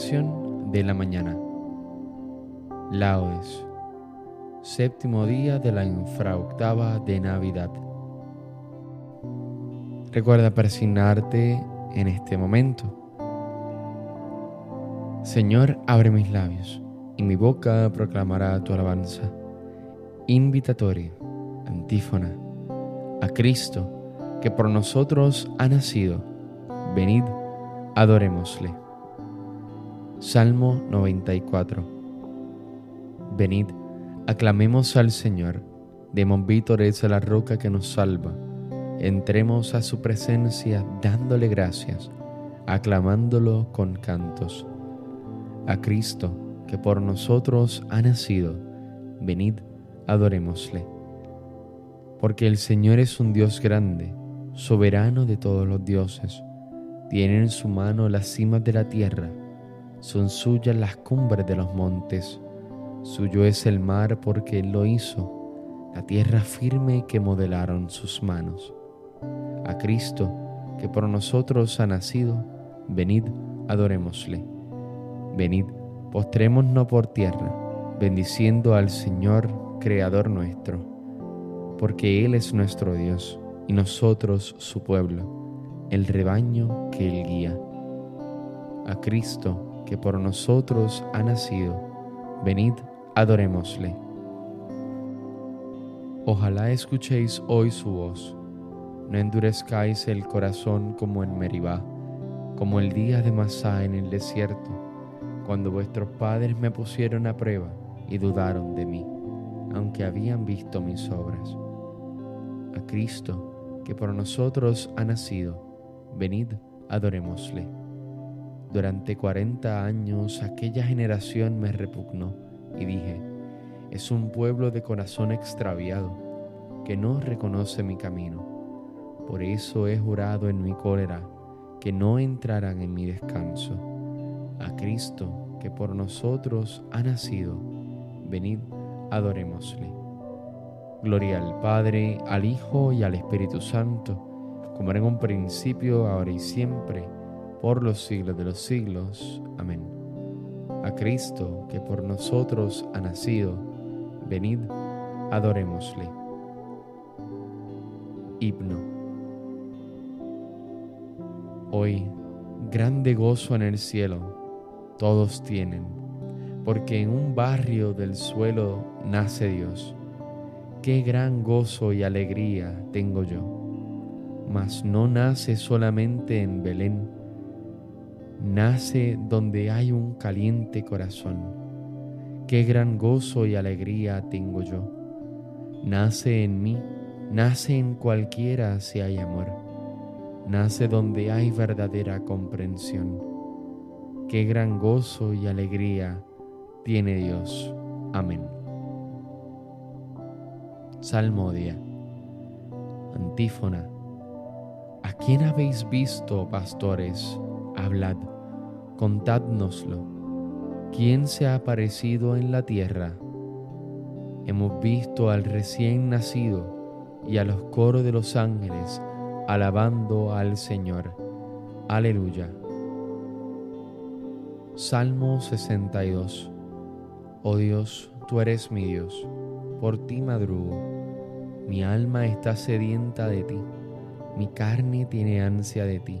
de la mañana. Laudes. Séptimo día de la infraoctava de Navidad. Recuerda persignarte en este momento. Señor, abre mis labios y mi boca proclamará tu alabanza. Invitatoria, antífona, a Cristo que por nosotros ha nacido. Venid, adorémosle. Salmo 94. Venid, aclamemos al Señor, demos vítores a la roca que nos salva, entremos a su presencia dándole gracias, aclamándolo con cantos. A Cristo, que por nosotros ha nacido, venid, adorémosle. Porque el Señor es un Dios grande, soberano de todos los dioses, tiene en su mano las cimas de la tierra, son suyas las cumbres de los montes, suyo es el mar porque Él lo hizo, la tierra firme que modelaron sus manos. A Cristo, que por nosotros ha nacido, venid, adorémosle. Venid, postrémonos por tierra, bendiciendo al Señor, Creador nuestro, porque Él es nuestro Dios y nosotros su pueblo, el rebaño que Él guía. A Cristo, que por nosotros ha nacido, venid, adorémosle. Ojalá escuchéis hoy su voz, no endurezcáis el corazón como en Meribá, como el día de Masá en el desierto, cuando vuestros padres me pusieron a prueba y dudaron de mí, aunque habían visto mis obras. A Cristo, que por nosotros ha nacido, venid, adorémosle. Durante cuarenta años aquella generación me repugnó y dije, es un pueblo de corazón extraviado que no reconoce mi camino. Por eso he jurado en mi cólera que no entrarán en mi descanso. A Cristo que por nosotros ha nacido, venid, adorémosle. Gloria al Padre, al Hijo y al Espíritu Santo, como era en un principio, ahora y siempre por los siglos de los siglos. Amén. A Cristo, que por nosotros ha nacido, venid, adorémosle. Himno. Hoy, grande gozo en el cielo, todos tienen, porque en un barrio del suelo nace Dios. Qué gran gozo y alegría tengo yo, mas no nace solamente en Belén, nace donde hay un caliente corazón. Qué gran gozo y alegría tengo yo. Nace en mí, nace en cualquiera si hay amor. Nace donde hay verdadera comprensión. Qué gran gozo y alegría tiene Dios. Amén. Salmodia. Antífona. ¿A quién habéis visto, pastores? Hablad contádnoslo. ¿Quién se ha aparecido en la tierra? Hemos visto al recién nacido y a los coros de los ángeles alabando al Señor. Aleluya. Salmo 62. Oh Dios, tú eres mi Dios, por ti madrugo. Mi alma está sedienta de ti, mi carne tiene ansia de ti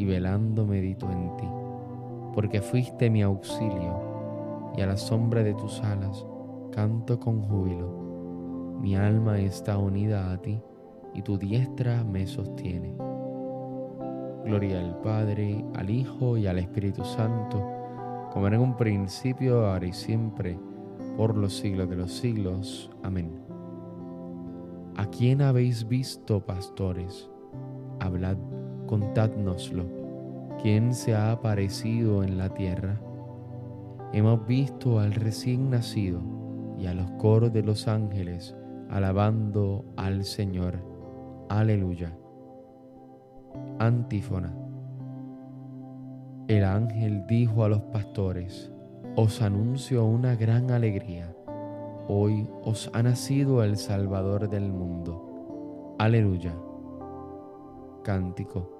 y velando medito en ti, porque fuiste mi auxilio y a la sombra de tus alas canto con júbilo. Mi alma está unida a ti y tu diestra me sostiene. Gloria al Padre, al Hijo y al Espíritu Santo, como era en un principio, ahora y siempre, por los siglos de los siglos. Amén. ¿A quién habéis visto, pastores? Hablad contádnoslo. ¿Quién se ha aparecido en la tierra? hemos visto al recién nacido y a los coros de los ángeles alabando al Señor. Aleluya. Antífona. El ángel dijo a los pastores, os anuncio una gran alegría. Hoy os ha nacido el Salvador del mundo. Aleluya. Cántico.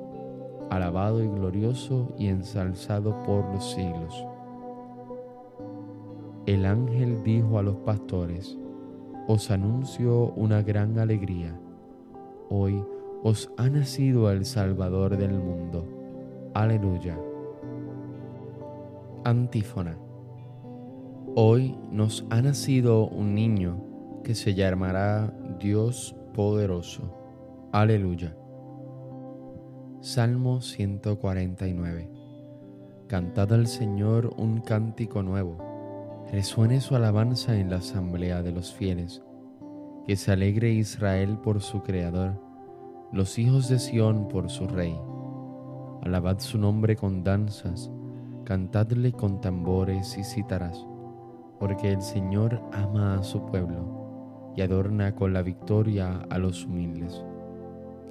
alabado y glorioso y ensalzado por los siglos el ángel dijo a los pastores, os anuncio una gran alegría. Hoy os ha nacido el Salvador del mundo. Aleluya. Antífona. Hoy nos ha nacido un niño que se llamará Dios poderoso. Aleluya. Salmo 149. Cantad al Señor un cántico nuevo resuene su alabanza en la asamblea de los fieles. Que se alegre Israel por su Creador, los hijos de Sión por su Rey. Alabad su nombre con danzas, cantadle con tambores y cítaras, porque el Señor ama a su pueblo y adorna con la victoria a los humildes.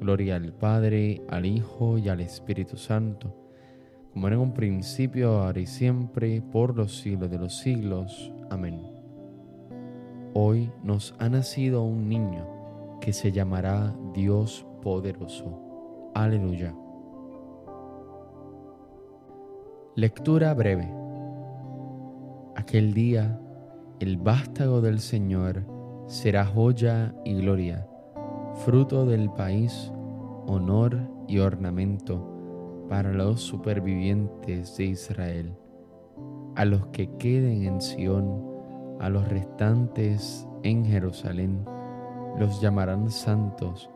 Gloria al Padre, al Hijo y al Espíritu Santo, como era en un principio, ahora y siempre, por los siglos de los siglos. Amén. Hoy nos ha nacido un niño que se llamará Dios poderoso. Aleluya. Lectura breve. Aquel día el vástago del Señor será joya y gloria, fruto del país, honor y ornamento para los supervivientes de Israel. A los que queden en Sión, A los restantes en Jerusalén los llamarán santos,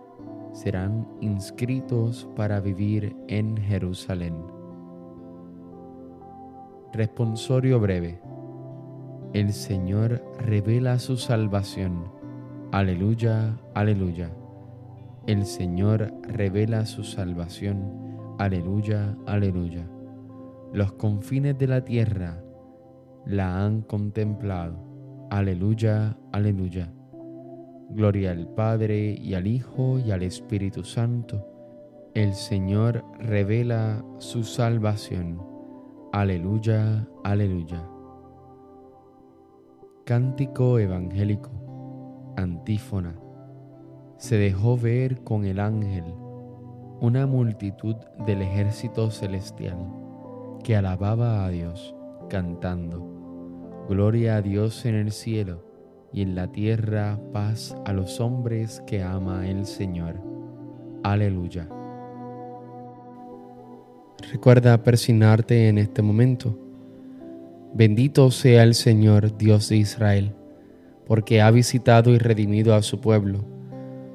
serán inscritos para vivir en Jerusalén. Responsorio breve. El Señor revela su salvación. Aleluya, aleluya. El Señor revela su salvación. Aleluya, aleluya. Los confines de la tierra la han contemplado. Aleluya, aleluya. Gloria al Padre y al Hijo y al Espíritu Santo. El Señor revela su salvación. Aleluya, aleluya. Cántico evangélico. Antífona. Se dejó ver con el ángel una multitud del ejército celestial que alababa a Dios, cantando, Gloria a Dios en el cielo y en la tierra paz a los hombres que ama el Señor. Aleluya. Recuerda persignarte en este momento. Bendito sea el Señor Dios de Israel, porque ha visitado y redimido a su pueblo,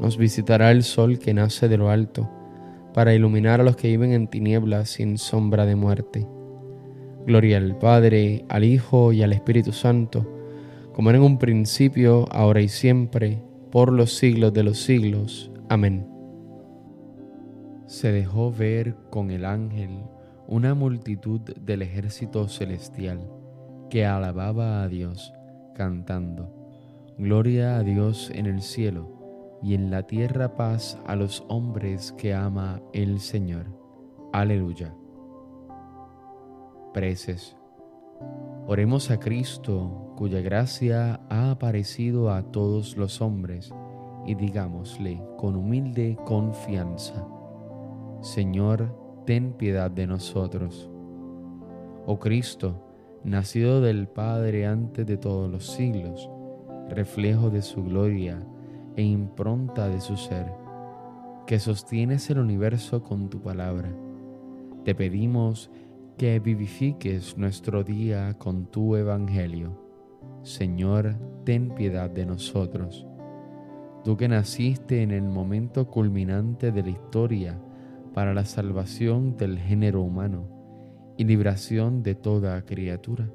nos visitará el sol que nace de lo alto, para iluminar a los que viven en tinieblas sin sombra de muerte. Gloria al Padre, al Hijo y al Espíritu Santo, como era en un principio, ahora y siempre, por los siglos de los siglos. Amén. Se dejó ver con el ángel una multitud del ejército celestial que alababa a Dios, cantando, Gloria a Dios en el cielo y en la tierra paz a los hombres que ama el Señor. Aleluya. Preces. Oremos a Cristo, cuya gracia ha aparecido a todos los hombres, y digámosle con humilde confianza, Señor, ten piedad de nosotros. Oh Cristo, nacido del Padre antes de todos los siglos, reflejo de su gloria, e impronta de su ser, que sostienes el universo con tu palabra. Te pedimos que vivifiques nuestro día con tu evangelio. Señor, ten piedad de nosotros. Tú que naciste en el momento culminante de la historia para la salvación del género humano y libración de toda criatura,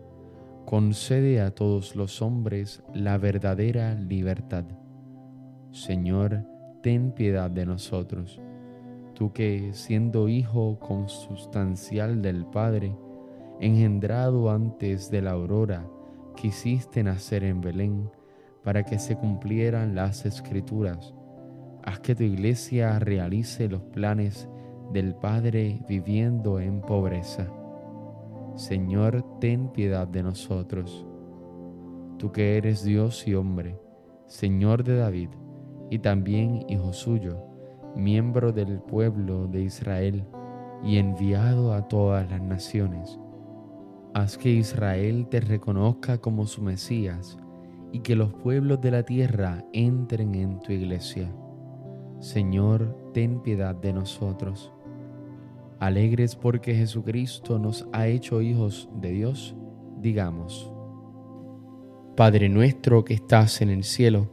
concede a todos los hombres la verdadera libertad Señor, ten piedad de nosotros. Tú que, siendo hijo consustancial del Padre, engendrado antes de la aurora, quisiste nacer en Belén para que se cumplieran las escrituras. Haz que tu iglesia realice los planes del Padre viviendo en pobreza. Señor, ten piedad de nosotros. Tú que eres Dios y hombre, Señor de David, y también hijo suyo, miembro del pueblo de Israel y enviado a todas las naciones. Haz que Israel te reconozca como su Mesías y que los pueblos de la tierra entren en tu iglesia. Señor, ten piedad de nosotros. Alegres porque Jesucristo nos ha hecho hijos de Dios, digamos, Padre nuestro que estás en el cielo,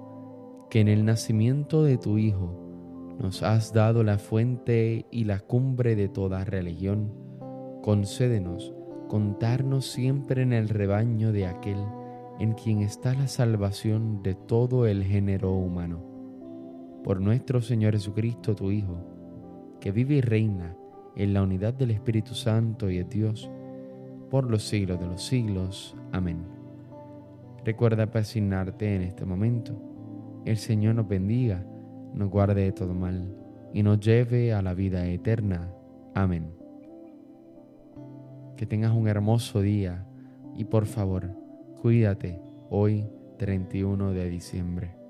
que en el nacimiento de tu Hijo nos has dado la fuente y la cumbre de toda religión, concédenos contarnos siempre en el rebaño de aquel en quien está la salvación de todo el género humano por nuestro Señor Jesucristo, tu Hijo, que vive y reina en la unidad del Espíritu Santo y de Dios, por los siglos de los siglos. Amén. Recuerda persignarte en este momento. El Señor nos bendiga, nos guarde de todo mal y nos lleve a la vida eterna. Amén. Que tengas un hermoso día y por favor, cuídate hoy 31 de diciembre.